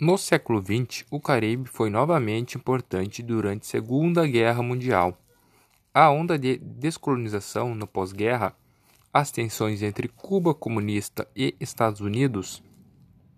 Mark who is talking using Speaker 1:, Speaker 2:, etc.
Speaker 1: No século XX, o Caribe foi novamente importante durante a Segunda Guerra Mundial. A onda de descolonização no pós-guerra, as tensões entre Cuba comunista e Estados Unidos